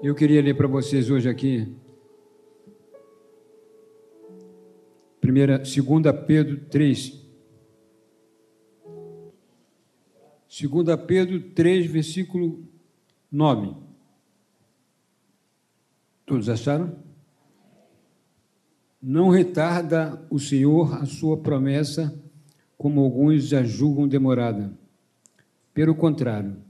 Eu queria ler para vocês hoje aqui. Primeira, 2 Pedro 3. 2 Pedro 3, versículo 9. Todos acharam? Não retarda o Senhor a sua promessa, como alguns já julgam demorada. Pelo contrário,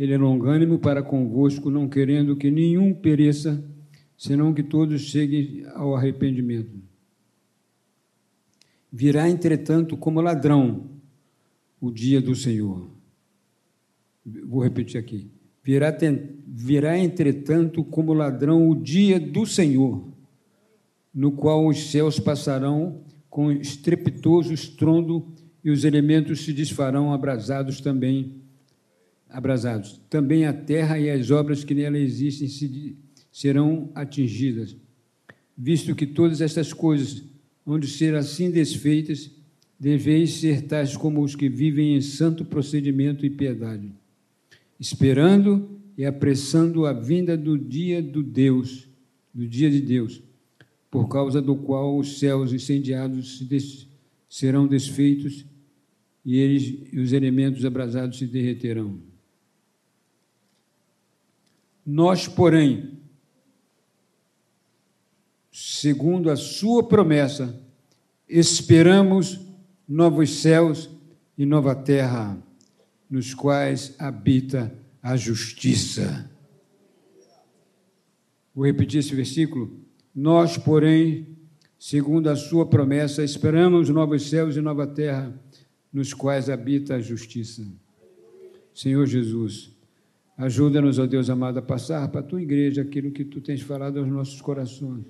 ele é longânimo para convosco, não querendo que nenhum pereça, senão que todos cheguem ao arrependimento. Virá, entretanto, como ladrão o dia do Senhor. Vou repetir aqui. Virá, virá, entretanto, como ladrão o dia do Senhor, no qual os céus passarão com estrepitoso estrondo e os elementos se desfarão abrasados também, abrasados. Também a terra e as obras que nela existem se, serão atingidas, visto que todas estas coisas onde ser assim desfeitas, deveis ser tais como os que vivem em santo procedimento e piedade, esperando e apressando a vinda do dia do Deus, do dia de Deus, por causa do qual os céus incendiados se des, serão desfeitos e eles e os elementos abrasados se derreterão. Nós, porém, segundo a sua promessa, esperamos novos céus e nova terra, nos quais habita a justiça. Vou repetir esse versículo. Nós, porém, segundo a sua promessa, esperamos novos céus e nova terra, nos quais habita a justiça. Senhor Jesus, ajuda-nos, ó Deus amado, a passar para a tua igreja aquilo que tu tens falado aos nossos corações.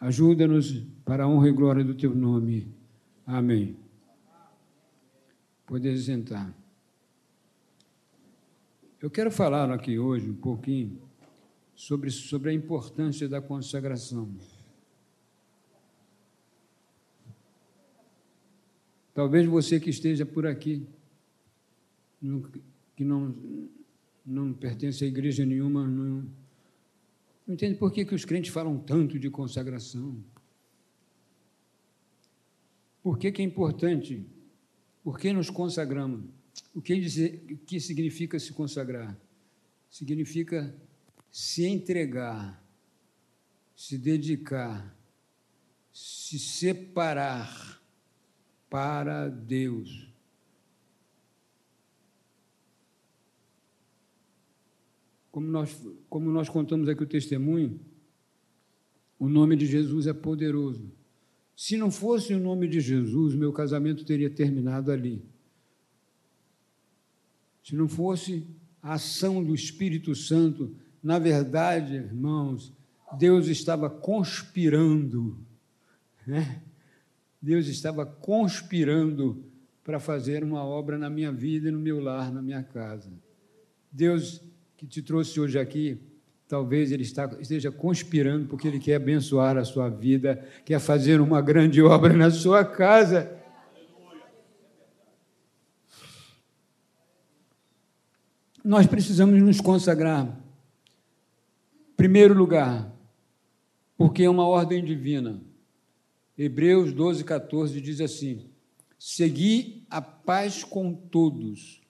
Ajuda-nos para a honra e glória do teu nome. Amém. Poder sentar. Eu quero falar aqui hoje um pouquinho sobre, sobre a importância da consagração. Talvez você que esteja por aqui, que não, não pertence a igreja nenhuma, não, não entende por que, que os crentes falam tanto de consagração. Por que, que é importante? Por que nos consagramos? O que, dizer, o que significa se consagrar? Significa se entregar, se dedicar, se separar para Deus. Como nós, como nós contamos aqui o testemunho, o nome de Jesus é poderoso. Se não fosse o nome de Jesus, meu casamento teria terminado ali. Se não fosse a ação do Espírito Santo, na verdade, irmãos, Deus estava conspirando, né? Deus estava conspirando para fazer uma obra na minha vida no meu lar, na minha casa. Deus que te trouxe hoje aqui, talvez ele está, esteja conspirando porque ele quer abençoar a sua vida, quer fazer uma grande obra na sua casa. Nós precisamos nos consagrar. Primeiro lugar, porque é uma ordem divina. Hebreus 12, 14 diz assim: Segui a paz com todos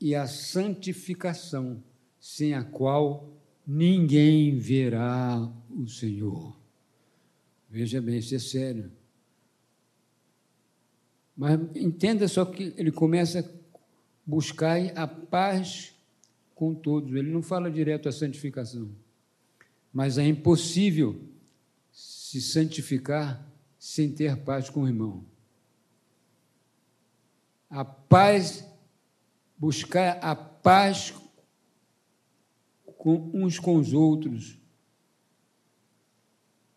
e a santificação sem a qual ninguém verá o Senhor. Veja bem, isso é sério. Mas entenda só que ele começa a buscar a paz com todos. Ele não fala direto a santificação. Mas é impossível se santificar sem ter paz com o irmão. A paz, buscar a paz com uns com os outros.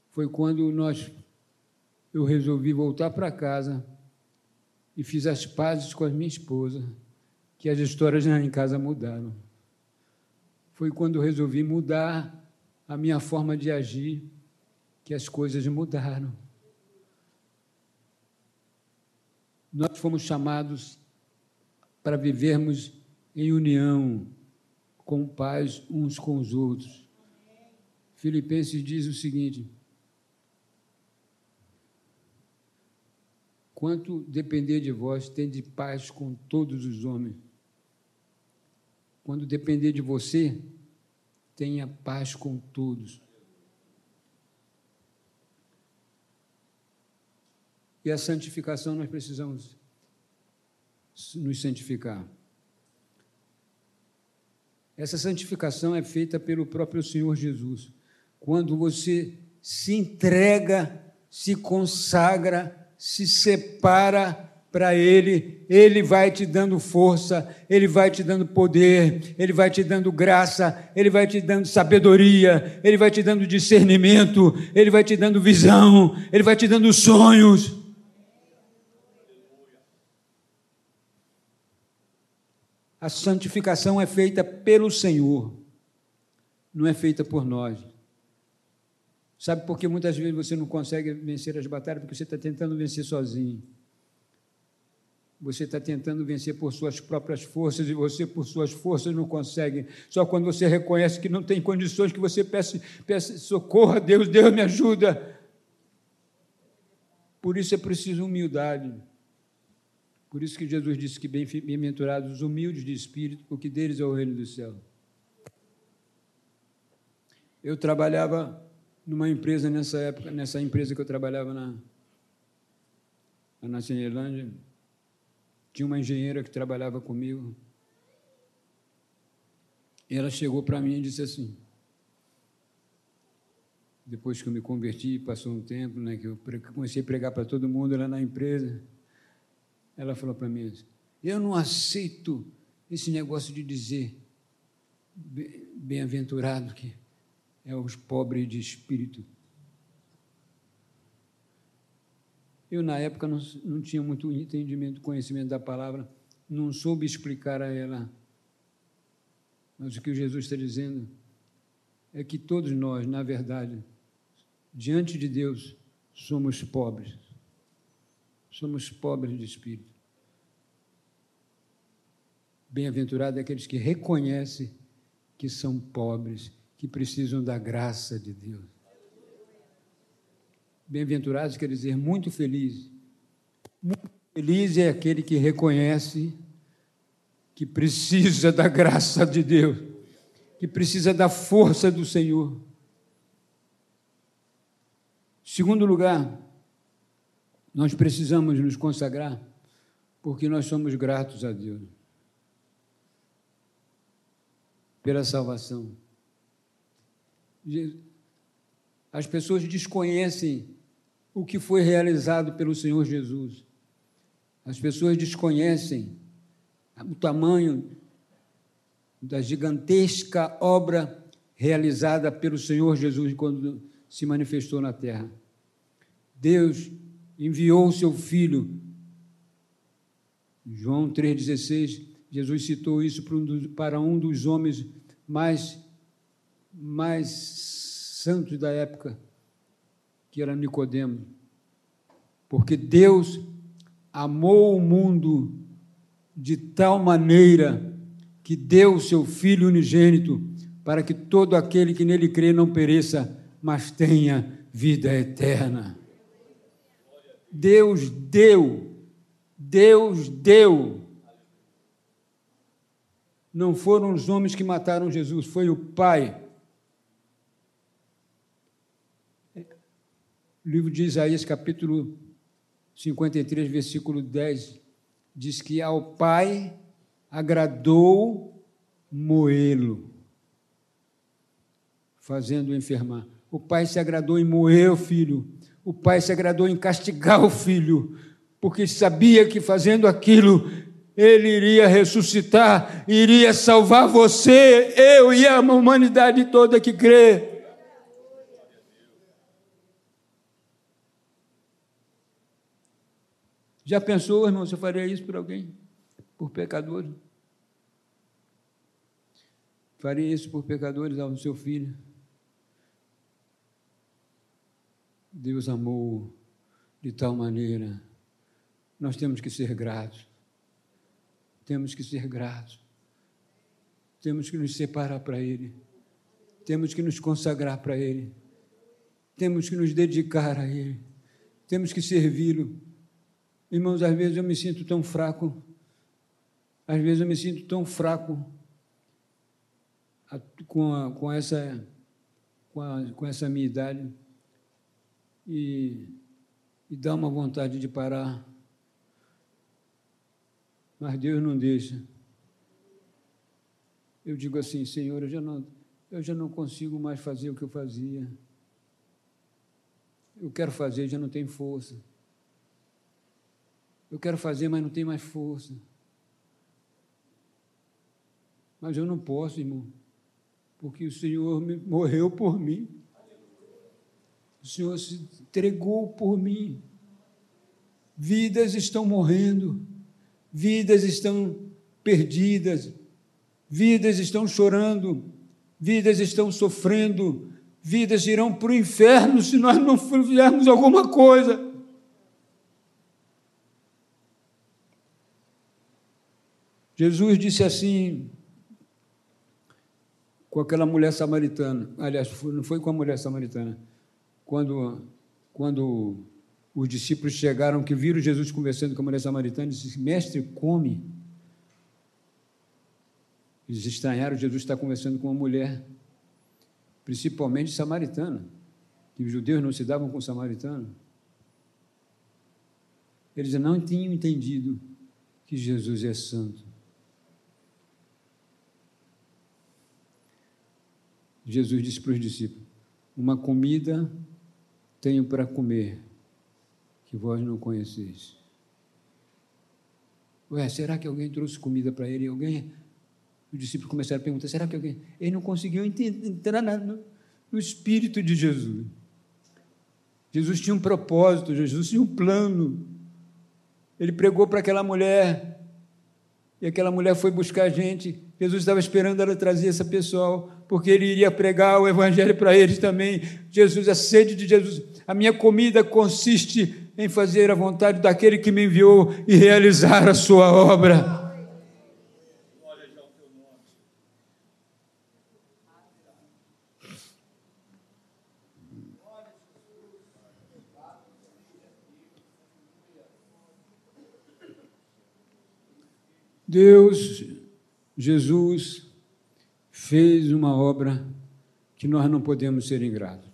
Foi quando nós eu resolvi voltar para casa e fiz as pazes com a minha esposa, que as histórias em casa mudaram. Foi quando eu resolvi mudar a minha forma de agir, que as coisas mudaram. Nós fomos chamados para vivermos em união, com paz uns com os outros. Filipenses diz o seguinte: Quanto depender de vós, tende paz com todos os homens. Quando depender de você, tenha paz com todos. E a santificação nós precisamos nos santificar. Essa santificação é feita pelo próprio Senhor Jesus. Quando você se entrega, se consagra se separa para Ele, Ele vai te dando força, Ele vai te dando poder, Ele vai te dando graça, Ele vai te dando sabedoria, Ele vai te dando discernimento, Ele vai te dando visão, Ele vai te dando sonhos. A santificação é feita pelo Senhor, não é feita por nós. Sabe por que muitas vezes você não consegue vencer as batalhas? Porque você está tentando vencer sozinho. Você está tentando vencer por suas próprias forças e você, por suas forças, não consegue. Só quando você reconhece que não tem condições, que você peça, peça socorro a Deus, Deus me ajuda. Por isso é preciso humildade. Por isso que Jesus disse que bem-aventurados os humildes de espírito, porque deles é o reino do céu. Eu trabalhava numa empresa nessa época, nessa empresa que eu trabalhava na, na Cinelândia, tinha uma engenheira que trabalhava comigo. E ela chegou para mim e disse assim, depois que eu me converti, passou um tempo, né, que eu comecei a pregar para todo mundo lá na empresa, ela falou para mim, eu não aceito esse negócio de dizer bem-aventurado que é os pobres de espírito. Eu, na época, não, não tinha muito entendimento, conhecimento da palavra, não soube explicar a ela. Mas o que Jesus está dizendo é que todos nós, na verdade, diante de Deus, somos pobres. Somos pobres de espírito. Bem-aventurado é aqueles que reconhecem que são pobres que precisam da graça de Deus. Bem-aventurados quer dizer muito feliz. Muito feliz é aquele que reconhece que precisa da graça de Deus, que precisa da força do Senhor. Segundo lugar, nós precisamos nos consagrar porque nós somos gratos a Deus pela salvação. As pessoas desconhecem o que foi realizado pelo Senhor Jesus. As pessoas desconhecem o tamanho da gigantesca obra realizada pelo Senhor Jesus quando se manifestou na terra. Deus enviou o seu filho. João 3,16, Jesus citou isso para um dos homens mais mais santos da época, que era Nicodemo. Porque Deus amou o mundo de tal maneira que deu o seu filho unigênito para que todo aquele que nele crê não pereça, mas tenha vida eterna. Deus deu, Deus deu. Não foram os homens que mataram Jesus, foi o Pai. O livro de Isaías, capítulo 53, versículo 10, diz que ao Pai agradou moê-lo, fazendo-o enfermar. O Pai se agradou em moer o filho, o Pai se agradou em castigar o filho, porque sabia que fazendo aquilo ele iria ressuscitar, iria salvar você, eu e a humanidade toda que crê. Já pensou, irmão, você faria isso por alguém? Por pecadores? Faria isso por pecadores ao seu filho? Deus amou de tal maneira. Nós temos que ser gratos. Temos que ser gratos. temos que nos separar para Ele, temos que nos consagrar para Ele, temos que nos dedicar a Ele, temos que servi-lo. Irmãos, às vezes eu me sinto tão fraco, às vezes eu me sinto tão fraco com, a, com, essa, com, a, com essa minha idade e, e dá uma vontade de parar, mas Deus não deixa. Eu digo assim, Senhor, eu já não, eu já não consigo mais fazer o que eu fazia. Eu quero fazer, já não tenho força. Eu quero fazer, mas não tenho mais força. Mas eu não posso, irmão, porque o Senhor morreu por mim. O Senhor se entregou por mim. Vidas estão morrendo, vidas estão perdidas, vidas estão chorando, vidas estão sofrendo, vidas irão para o inferno se nós não fizermos alguma coisa. Jesus disse assim com aquela mulher samaritana. Aliás, não foi com a mulher samaritana. Quando, quando os discípulos chegaram, que viram Jesus conversando com a mulher samaritana, disse: Mestre, come. Eles estranharam Jesus estar conversando com uma mulher, principalmente samaritana, que os judeus não se davam com samaritano. Eles não tinham entendido que Jesus é santo. Jesus disse para os discípulos: Uma comida tenho para comer, que vós não conheceis. Ué, será que alguém trouxe comida para ele? Alguém? Os discípulos começaram a perguntar: será que alguém. Ele não conseguiu entrar no, no espírito de Jesus. Jesus tinha um propósito, Jesus tinha um plano. Ele pregou para aquela mulher, e aquela mulher foi buscar a gente. Jesus estava esperando ela trazer essa pessoa, porque ele iria pregar o evangelho para eles também. Jesus, a sede de Jesus. A minha comida consiste em fazer a vontade daquele que me enviou e realizar a sua obra. Deus, Jesus, fez uma obra que nós não podemos ser ingratos.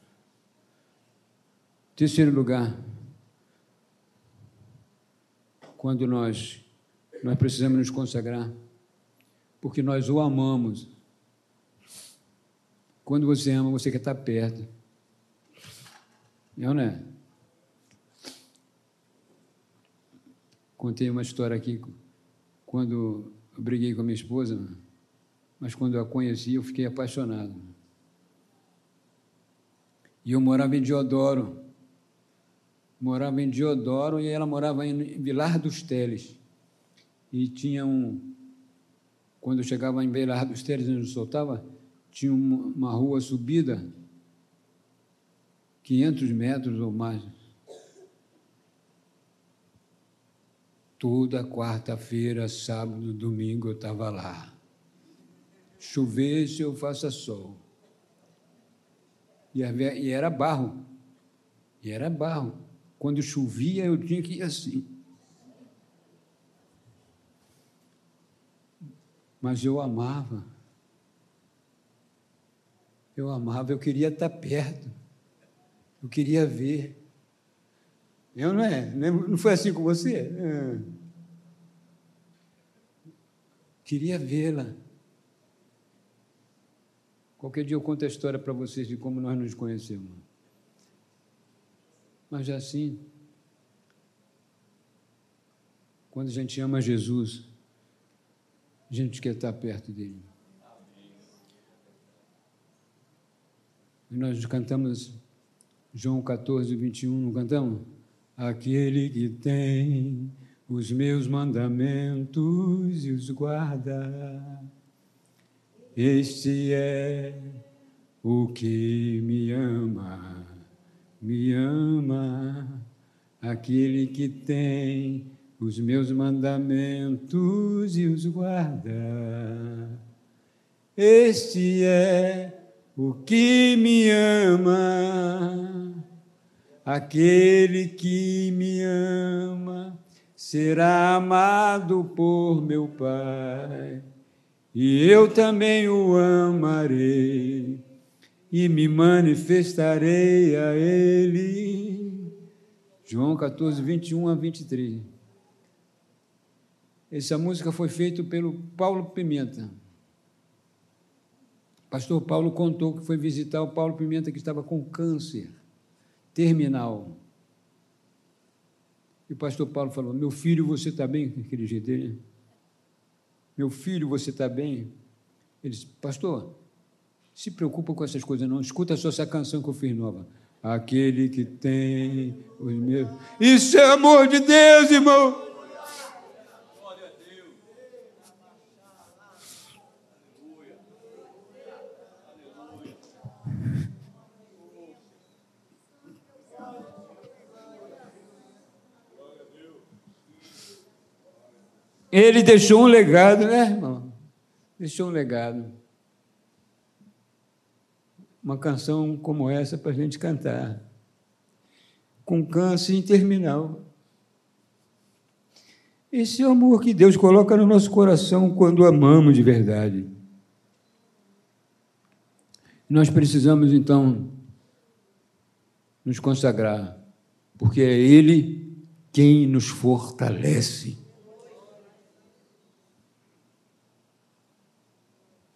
Terceiro lugar, quando nós nós precisamos nos consagrar, porque nós o amamos. Quando você ama, você quer estar perto. Não é? Contei uma história aqui quando briguei com a minha esposa, mas quando eu a conheci, eu fiquei apaixonado. E eu morava em Diodoro. Morava em Diodoro e ela morava em Vilar dos Teles. E tinha um. Quando eu chegava em Vilar dos Teles, onde eu soltava, tinha uma rua subida, 500 metros ou mais. Toda quarta-feira, sábado, domingo eu estava lá. Chovesse ou faça sol. E era barro. E era barro. Quando chovia, eu tinha que ir assim. Mas eu amava. Eu amava, eu queria estar perto. Eu queria ver. Eu não é? Não foi assim com você? É. Queria vê-la. Qualquer dia eu conto a história para vocês de como nós nos conhecemos. Mas assim, quando a gente ama Jesus, a gente quer estar perto dele. E nós cantamos João 14, 21, não cantamos? Aquele que tem os meus mandamentos e os guarda, este é o que me ama, me ama. Aquele que tem os meus mandamentos e os guarda, Este é o que me ama, aquele que me ama será amado por meu Pai, e eu também o amarei e me manifestarei a Ele. João 14, 21 a 23. Essa música foi feita pelo Paulo Pimenta. Pastor Paulo contou que foi visitar o Paulo Pimenta que estava com câncer terminal. E o pastor Paulo falou: Meu filho, você está bem? Aquele jeito dele. Meu filho, você está bem? Ele disse: Pastor, se preocupa com essas coisas, não. Escuta só essa canção que eu fiz nova. Aquele que tem os meus. Isso é amor de Deus, irmão. Ele deixou um legado, né, irmão? Deixou um legado. Uma canção como essa para a gente cantar. Com câncer terminal. Esse é o amor que Deus coloca no nosso coração quando amamos de verdade. Nós precisamos, então, nos consagrar, porque é Ele quem nos fortalece.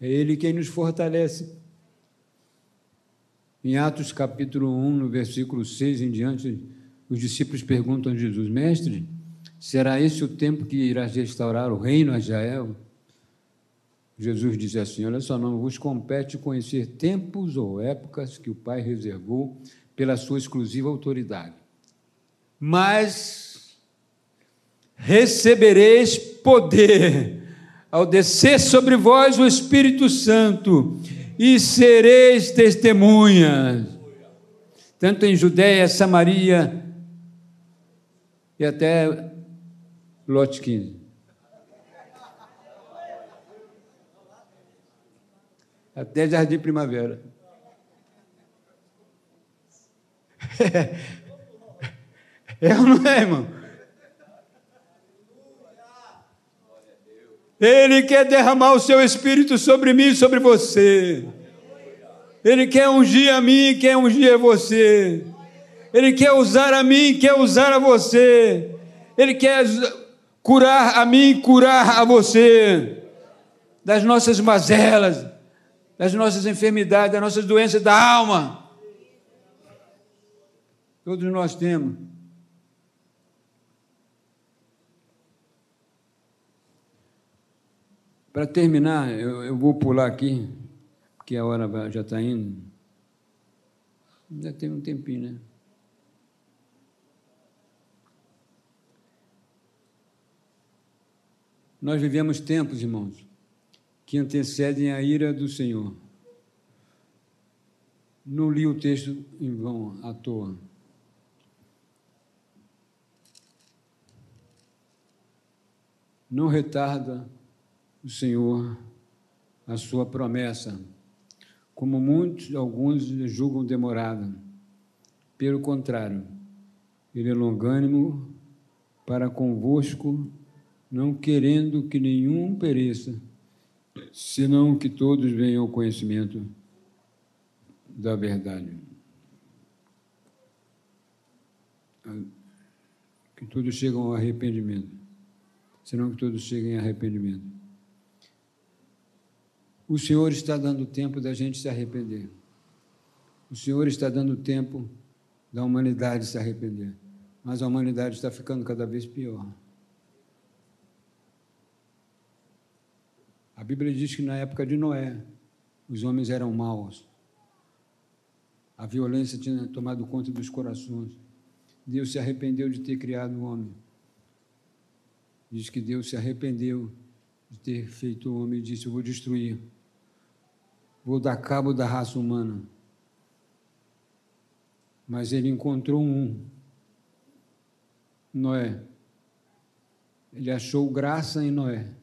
É Ele quem nos fortalece. Em Atos capítulo 1, no versículo 6 em diante, os discípulos perguntam a Jesus: Mestre, será esse o tempo que irás restaurar o reino a Israel? Jesus diz assim: Olha só, não vos compete conhecer tempos ou épocas que o Pai reservou pela sua exclusiva autoridade, mas recebereis poder ao descer sobre vós o Espírito Santo, e sereis testemunhas, tanto em Judéia, Samaria e até Lote 15. Até Jardim Primavera. É ou não é, irmão? Ele quer derramar o seu espírito sobre mim e sobre você. Ele quer ungir a mim, quer ungir a você. Ele quer usar a mim, quer usar a você. Ele quer curar a mim, curar a você das nossas mazelas, das nossas enfermidades, das nossas doenças da alma. Todos nós temos. Para terminar, eu, eu, vou pular aqui, porque a hora já está indo. Ainda tem um tempinho, né? Nós vivemos tempos, irmãos, que antecedem a ira do Senhor. Não li o texto em vão, à toa. Não retarda o Senhor a sua promessa, como muitos, alguns julgam demorada. Pelo contrário, ele é longânimo para convosco, não querendo que nenhum pereça, senão que todos venham ao conhecimento da verdade. Que todos chegam ao arrependimento, senão que todos cheguem ao arrependimento. O Senhor está dando tempo da gente se arrepender. O Senhor está dando tempo da humanidade se arrepender. Mas a humanidade está ficando cada vez pior. A Bíblia diz que na época de Noé, os homens eram maus. A violência tinha tomado conta dos corações. Deus se arrependeu de ter criado o homem. Diz que Deus se arrependeu de ter feito o homem e disse: Eu vou destruir vou dar cabo da raça humana. Mas ele encontrou um, Noé. Ele achou graça em Noé.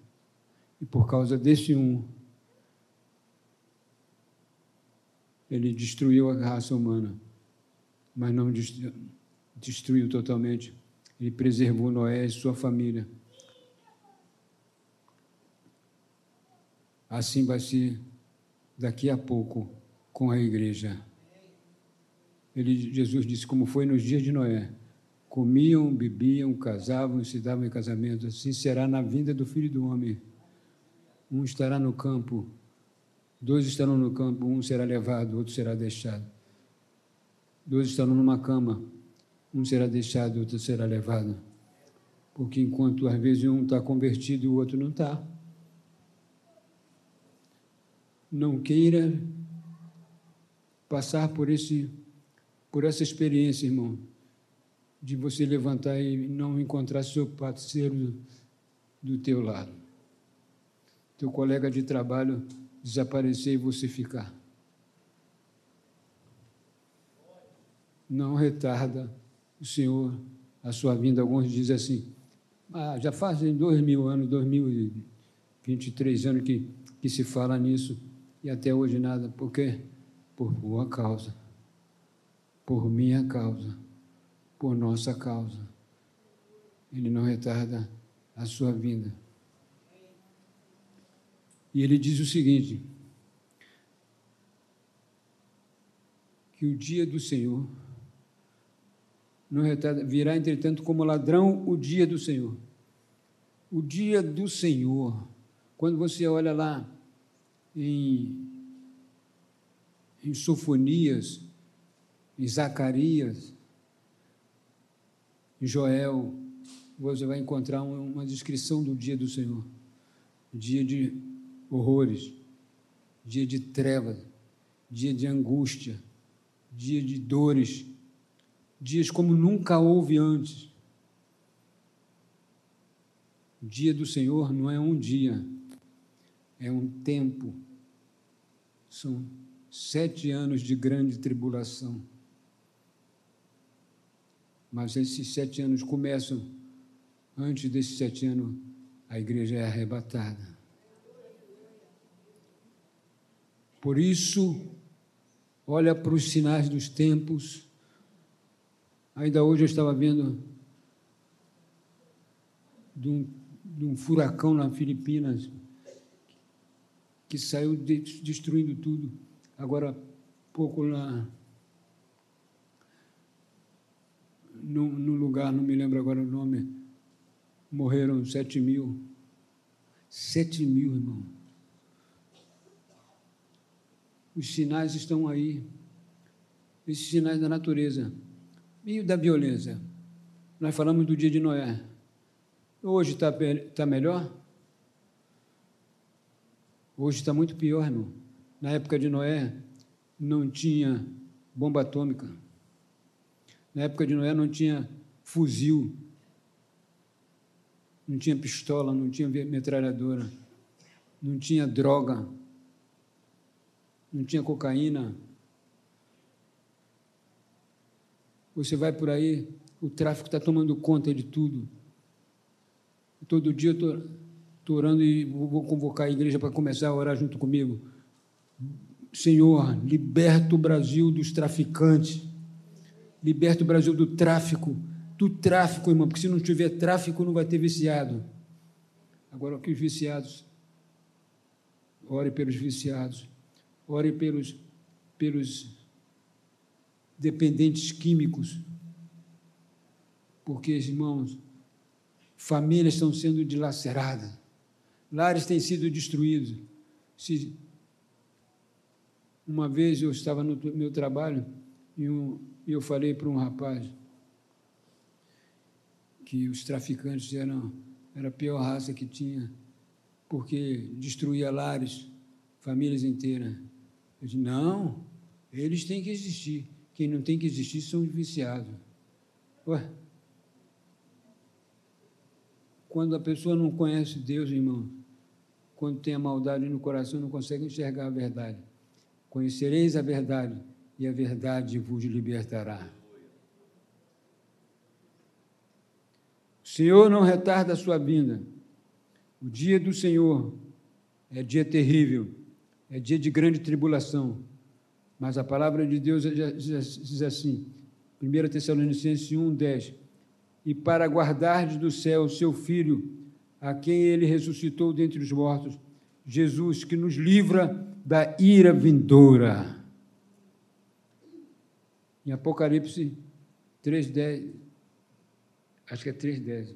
E por causa desse um, ele destruiu a raça humana, mas não destruiu totalmente. Ele preservou Noé e sua família. Assim vai ser daqui a pouco com a igreja. Ele, Jesus disse, como foi nos dias de Noé: comiam, bebiam, casavam, se davam em casamento. Assim será na vinda do Filho do Homem. Um estará no campo, dois estarão no campo, um será levado, outro será deixado. Dois estarão numa cama, um será deixado, outro será levado. Porque enquanto às vezes um está convertido e o outro não está. Não queira passar por esse por essa experiência, irmão, de você levantar e não encontrar seu parceiro do, teu lado. Teu colega de trabalho desaparecer e você ficar. Não retarda o Senhor a sua vinda. Alguns dizem assim, ah, já fazem dois mil anos, dois mil e vinte e três anos que, que se fala nisso e até hoje nada. Por quê? Por boa causa por minha causa, por nossa causa. Ele não retarda a sua vinda. E ele diz o seguinte: que o dia do Senhor não retarda, virá, entretanto, como ladrão o dia do Senhor. O dia do Senhor, quando você olha lá em, em Sofonias, em Zacarias, em Joel, você vai encontrar uma descrição do dia do Senhor. Dia de horrores, dia de trevas, dia de angústia, dia de dores, dias como nunca houve antes. O dia do Senhor não é um dia, é um tempo. São sete anos de grande tribulação. Mas esses sete anos começam, antes desses sete anos, a igreja é arrebatada. Por isso, olha para os sinais dos tempos. Ainda hoje eu estava vendo de um, de um furacão na Filipinas que saiu destruindo tudo. Agora, pouco lá no, no lugar, não me lembro agora o nome, morreram sete mil. Sete mil, irmão. Os sinais estão aí. Esses sinais da natureza. E da violência. Nós falamos do dia de Noé. Hoje está tá melhor? Hoje está muito pior, irmão. Na época de Noé, não tinha bomba atômica. Na época de Noé não tinha fuzil, não tinha pistola, não tinha metralhadora, não tinha droga, não tinha cocaína. Você vai por aí, o tráfico está tomando conta de tudo. Todo dia eu estou orando e vou convocar a igreja para começar a orar junto comigo. Senhor, liberta o Brasil dos traficantes Liberta o Brasil do tráfico, do tráfico, irmão, porque se não tiver tráfico, não vai ter viciado. Agora, que os viciados, ore pelos viciados, ore pelos, pelos dependentes químicos, porque, irmãos, famílias estão sendo dilaceradas, lares têm sido destruídos. Se, uma vez eu estava no meu trabalho e eu falei para um rapaz que os traficantes eram era a pior raça que tinha, porque destruía lares, famílias inteiras. Eu disse, não, eles têm que existir. Quem não tem que existir são os viciados. Ué? Quando a pessoa não conhece Deus, irmão, quando tem a maldade no coração, não consegue enxergar a verdade. Conhecereis a verdade, e a verdade vos libertará. O Senhor não retarda a sua vinda. O dia do Senhor é dia terrível, é dia de grande tribulação. Mas a palavra de Deus diz assim, 1 Tessalonicenses 1, 10. E para guardar do céu o seu Filho, a quem ele ressuscitou dentre os mortos, Jesus, que nos livra da ira vindoura. Em Apocalipse 3,10, acho que é 3,10.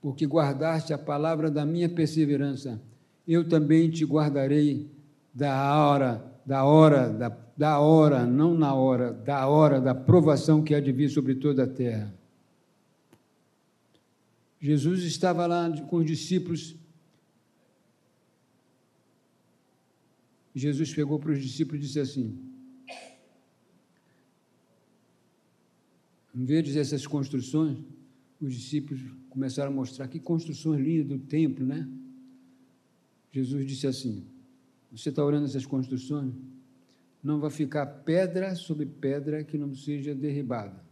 Porque guardaste a palavra da minha perseverança, eu também te guardarei da hora, da hora, da, da hora, não na hora, da hora da provação que há de vir sobre toda a terra. Jesus estava lá com os discípulos. Jesus pegou para os discípulos e disse assim: Em vez de essas construções, os discípulos começaram a mostrar que construções lindas do templo, né? Jesus disse assim: Você está olhando essas construções? Não vai ficar pedra sobre pedra que não seja derribada.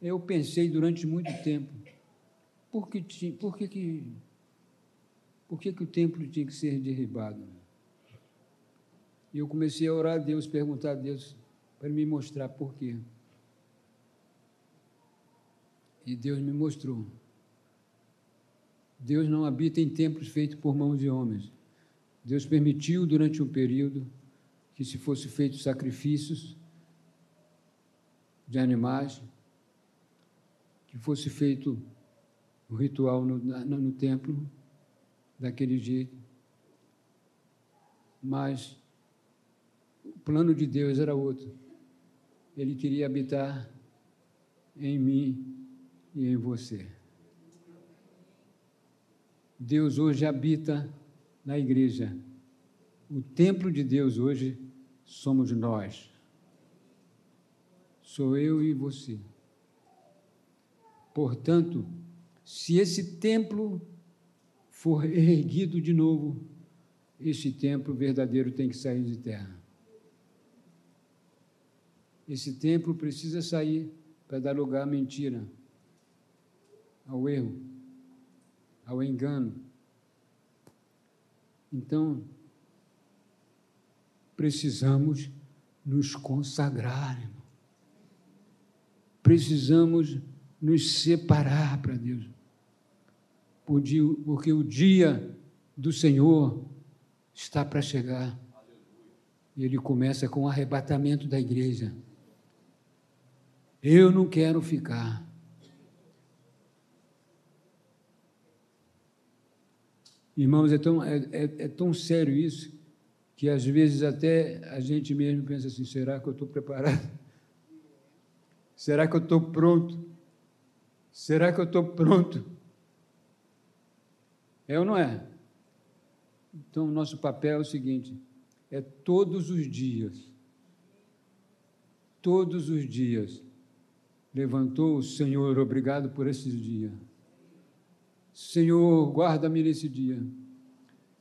Eu pensei durante muito tempo, por que, por que, que, por que, que o templo tinha que ser derribado? E eu comecei a orar a Deus, perguntar a Deus para me mostrar por quê. E Deus me mostrou. Deus não habita em templos feitos por mãos de homens. Deus permitiu durante um período que se fosse feitos sacrifícios de animais, que fosse feito o ritual no, no, no templo daquele jeito. Mas o plano de Deus era outro. Ele queria habitar em mim e em você. Deus hoje habita na igreja. O templo de Deus hoje somos nós. Sou eu e você. Portanto, se esse templo for erguido de novo, esse templo verdadeiro tem que sair de terra. Esse templo precisa sair para dar lugar à mentira, ao erro, ao engano. Então, precisamos nos consagrar. Precisamos nos separar para Deus. Porque o dia do Senhor está para chegar. E ele começa com o arrebatamento da igreja. Eu não quero ficar. Irmãos, é tão, é, é, é tão sério isso que às vezes até a gente mesmo pensa assim: será que eu estou preparado? Será que eu estou pronto? Será que eu estou pronto? É ou não é? Então, nosso papel é o seguinte: é todos os dias, todos os dias, levantou o Senhor, obrigado por esse dia. Senhor, guarda-me nesse dia.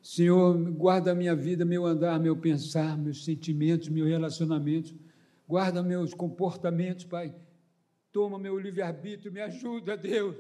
Senhor, guarda a minha vida, meu andar, meu pensar, meus sentimentos, meus relacionamentos. Guarda meus comportamentos, Pai. Toma meu livre-arbítrio, me ajuda, Deus.